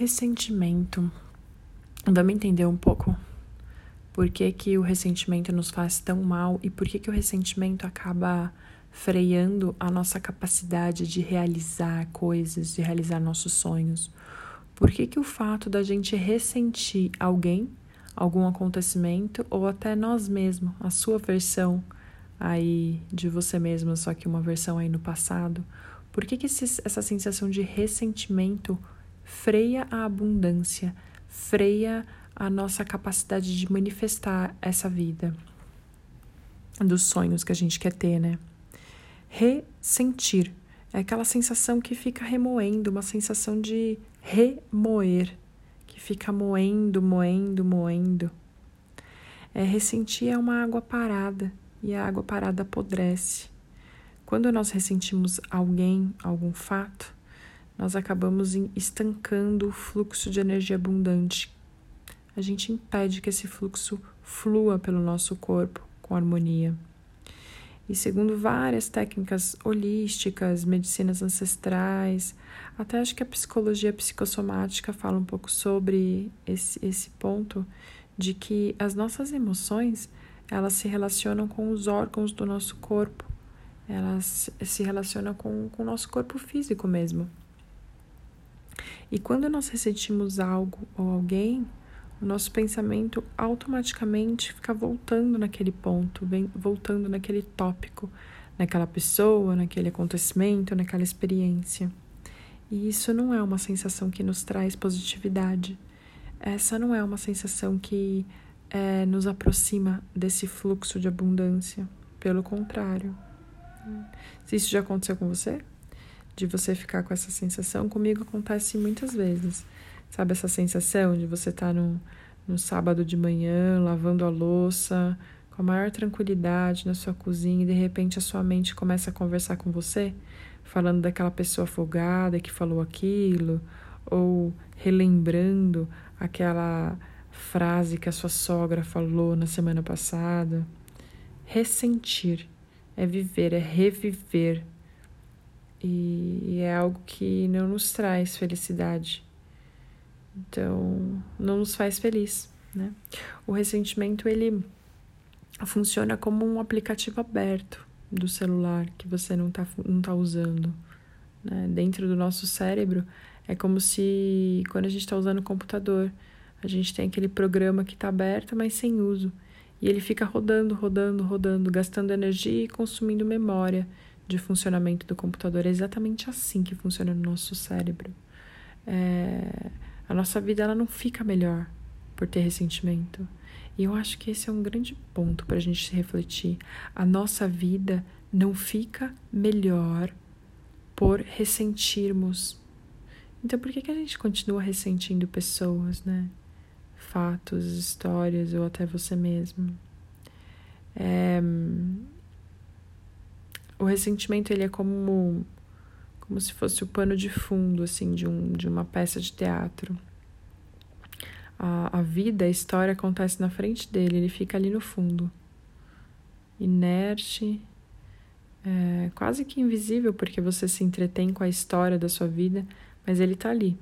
Ressentimento. Vamos entender um pouco por que, que o ressentimento nos faz tão mal e por que, que o ressentimento acaba freando a nossa capacidade de realizar coisas, de realizar nossos sonhos. Por que, que o fato da gente ressentir alguém, algum acontecimento ou até nós mesmos, a sua versão aí de você mesmo, só que uma versão aí no passado, por que, que esse, essa sensação de ressentimento freia a abundância, freia a nossa capacidade de manifestar essa vida dos sonhos que a gente quer ter, né? Ressentir é aquela sensação que fica remoendo, uma sensação de remoer, que fica moendo, moendo, moendo. É, ressentir é uma água parada e a água parada apodrece. Quando nós ressentimos alguém, algum fato, nós acabamos estancando o fluxo de energia abundante. A gente impede que esse fluxo flua pelo nosso corpo com harmonia. E segundo várias técnicas holísticas, medicinas ancestrais, até acho que a psicologia psicossomática fala um pouco sobre esse, esse ponto de que as nossas emoções elas se relacionam com os órgãos do nosso corpo, elas se relacionam com, com o nosso corpo físico mesmo. E quando nós ressentimos algo ou alguém, o nosso pensamento automaticamente fica voltando naquele ponto, vem voltando naquele tópico, naquela pessoa, naquele acontecimento, naquela experiência. E isso não é uma sensação que nos traz positividade. Essa não é uma sensação que é, nos aproxima desse fluxo de abundância. Pelo contrário. Se isso já aconteceu com você? De você ficar com essa sensação, comigo acontece muitas vezes. Sabe essa sensação de você estar tá no, no sábado de manhã, lavando a louça, com a maior tranquilidade na sua cozinha e de repente a sua mente começa a conversar com você, falando daquela pessoa afogada que falou aquilo, ou relembrando aquela frase que a sua sogra falou na semana passada. Ressentir é viver, é reviver e é algo que não nos traz felicidade. Então, não nos faz feliz, né? O ressentimento ele funciona como um aplicativo aberto do celular que você não está não tá usando. Né? Dentro do nosso cérebro, é como se quando a gente está usando o computador, a gente tem aquele programa que está aberto, mas sem uso. E ele fica rodando, rodando, rodando, gastando energia e consumindo memória de funcionamento do computador. É exatamente assim que funciona no nosso cérebro. É, a nossa vida ela não fica melhor por ter ressentimento. E eu acho que esse é um grande ponto para a gente se refletir. A nossa vida não fica melhor por ressentirmos. Então, por que, que a gente continua ressentindo pessoas, né? Fatos, histórias ou até você mesmo? É, o ressentimento ele é como como se fosse o pano de fundo assim de um de uma peça de teatro. A, a vida, a história acontece na frente dele, ele fica ali no fundo, inerte, é, quase que invisível porque você se entretém com a história da sua vida, mas ele está ali,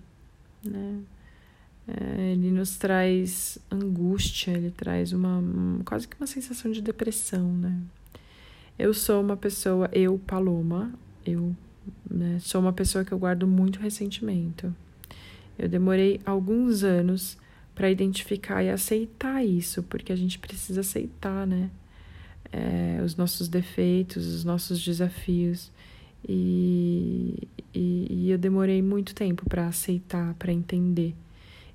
né? É, ele nos traz angústia, ele traz uma quase que uma sensação de depressão, né? Eu sou uma pessoa, eu, Paloma, eu né, sou uma pessoa que eu guardo muito ressentimento. Eu demorei alguns anos para identificar e aceitar isso, porque a gente precisa aceitar, né? É, os nossos defeitos, os nossos desafios. E, e, e eu demorei muito tempo para aceitar, para entender.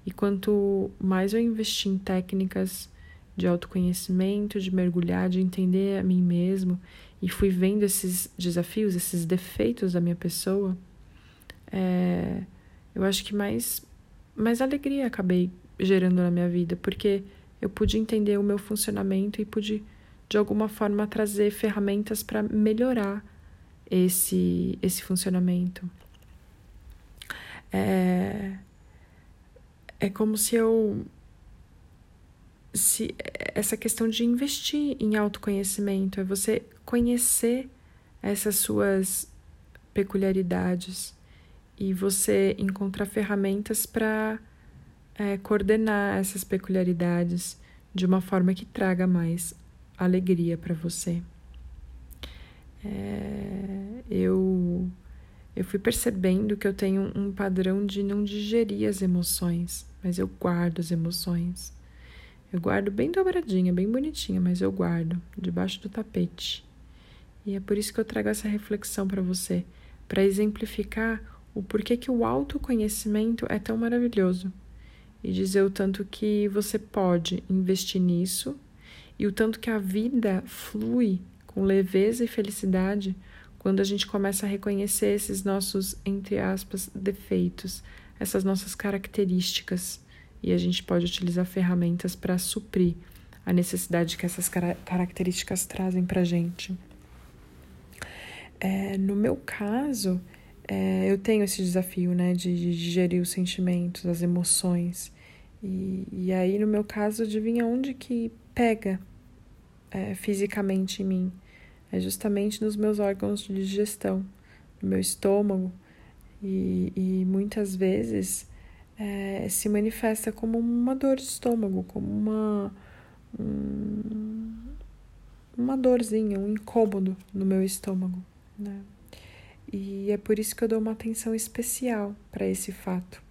E quanto mais eu investi em técnicas de autoconhecimento, de mergulhar, de entender a mim mesmo e fui vendo esses desafios, esses defeitos da minha pessoa, é, eu acho que mais, mais alegria acabei gerando na minha vida, porque eu pude entender o meu funcionamento e pude, de alguma forma, trazer ferramentas para melhorar esse, esse funcionamento. É, é como se eu se essa questão de investir em autoconhecimento, é você conhecer essas suas peculiaridades e você encontrar ferramentas para é, coordenar essas peculiaridades de uma forma que traga mais alegria para você. É, eu, eu fui percebendo que eu tenho um padrão de não digerir as emoções, mas eu guardo as emoções. Eu guardo bem dobradinha, bem bonitinha, mas eu guardo debaixo do tapete. E é por isso que eu trago essa reflexão para você, para exemplificar o porquê que o autoconhecimento é tão maravilhoso e dizer o tanto que você pode investir nisso e o tanto que a vida flui com leveza e felicidade quando a gente começa a reconhecer esses nossos, entre aspas, defeitos, essas nossas características e a gente pode utilizar ferramentas para suprir a necessidade que essas características trazem para a gente. É, no meu caso, é, eu tenho esse desafio, né, de, de gerir os sentimentos, as emoções. E, e aí, no meu caso, adivinha onde que pega é, fisicamente em mim? É justamente nos meus órgãos de digestão, no meu estômago. E, e muitas vezes é, se manifesta como uma dor de estômago, como uma, um, uma dorzinha, um incômodo no meu estômago. Né? E é por isso que eu dou uma atenção especial para esse fato.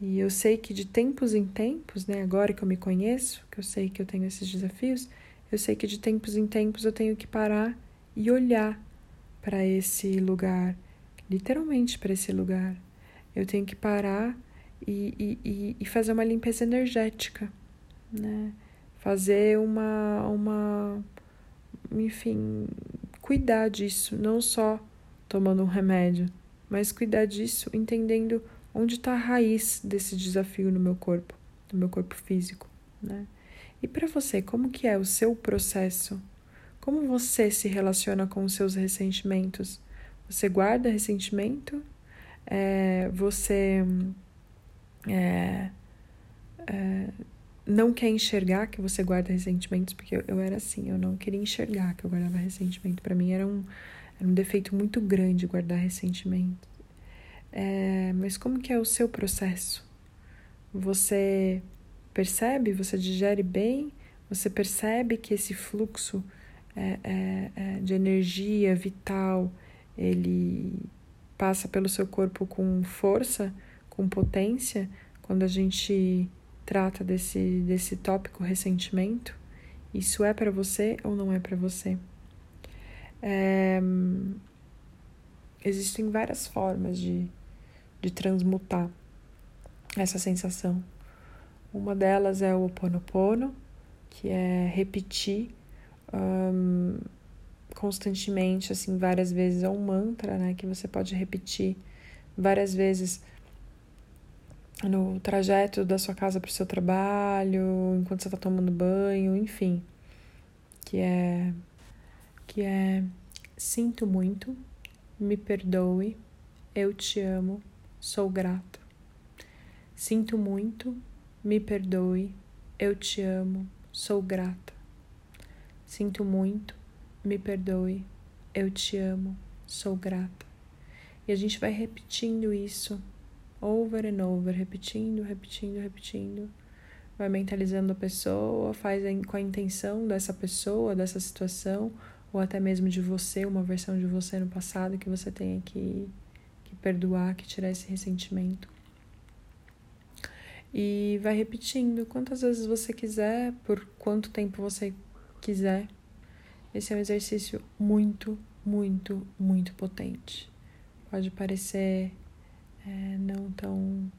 E eu sei que de tempos em tempos, né, agora que eu me conheço, que eu sei que eu tenho esses desafios, eu sei que de tempos em tempos eu tenho que parar e olhar para esse lugar, literalmente para esse lugar. Eu tenho que parar e, e, e fazer uma limpeza energética, né? Fazer uma, uma, enfim, cuidar disso, não só tomando um remédio, mas cuidar disso entendendo onde está a raiz desse desafio no meu corpo, no meu corpo físico, né? E para você, como que é o seu processo? Como você se relaciona com os seus ressentimentos? Você guarda ressentimento? É, você é, é, não quer enxergar que você guarda ressentimentos? Porque eu, eu era assim, eu não queria enxergar que eu guardava ressentimento. Para mim era um, era um defeito muito grande guardar ressentimento. É, mas como que é o seu processo? Você percebe, você digere bem, você percebe que esse fluxo é, é, é, de energia vital, ele passa pelo seu corpo com força, com potência, quando a gente trata desse, desse tópico ressentimento? Isso é para você ou não é para você? É, existem várias formas de, de transmutar essa sensação. Uma delas é o Oponopono, que é repetir um, constantemente, assim, várias vezes. É um mantra, né, que você pode repetir várias vezes no trajeto da sua casa para o seu trabalho, enquanto você está tomando banho, enfim. Que é que é sinto muito, me perdoe, eu te amo, sou grato. Sinto muito, me perdoe, eu te amo, sou grata. Sinto muito, me perdoe, eu te amo, sou grata. E a gente vai repetindo isso over and over, repetindo, repetindo, repetindo. Vai mentalizando a pessoa, faz com a intenção dessa pessoa, dessa situação, ou até mesmo de você, uma versão de você no passado que você tenha que, que perdoar, que tirar esse ressentimento. E vai repetindo quantas vezes você quiser, por quanto tempo você quiser. Esse é um exercício muito, muito, muito potente. Pode parecer é, não tão,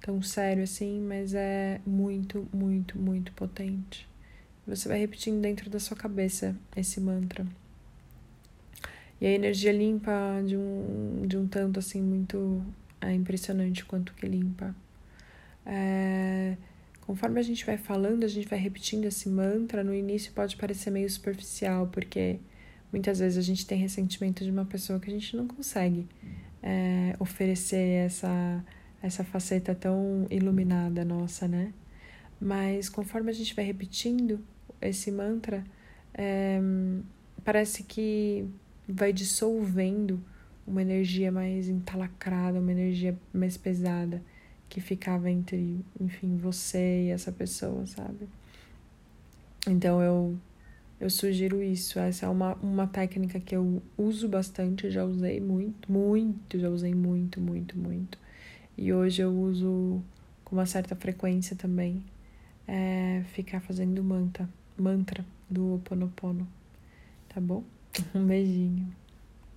tão sério assim, mas é muito, muito, muito potente. Você vai repetindo dentro da sua cabeça esse mantra. E a energia limpa de um, de um tanto assim muito é impressionante quanto que limpa. É, conforme a gente vai falando, a gente vai repetindo esse mantra. No início pode parecer meio superficial, porque muitas vezes a gente tem ressentimento de uma pessoa que a gente não consegue é, oferecer essa, essa faceta tão iluminada nossa, né? Mas conforme a gente vai repetindo esse mantra, é, parece que vai dissolvendo uma energia mais entalacrada, uma energia mais pesada que ficava entre, enfim, você e essa pessoa, sabe? Então eu eu sugiro isso. Essa é uma, uma técnica que eu uso bastante, já usei muito, muito, já usei muito, muito, muito. E hoje eu uso com uma certa frequência também. É ficar fazendo manta, mantra do Oponopono. Tá bom? Um beijinho.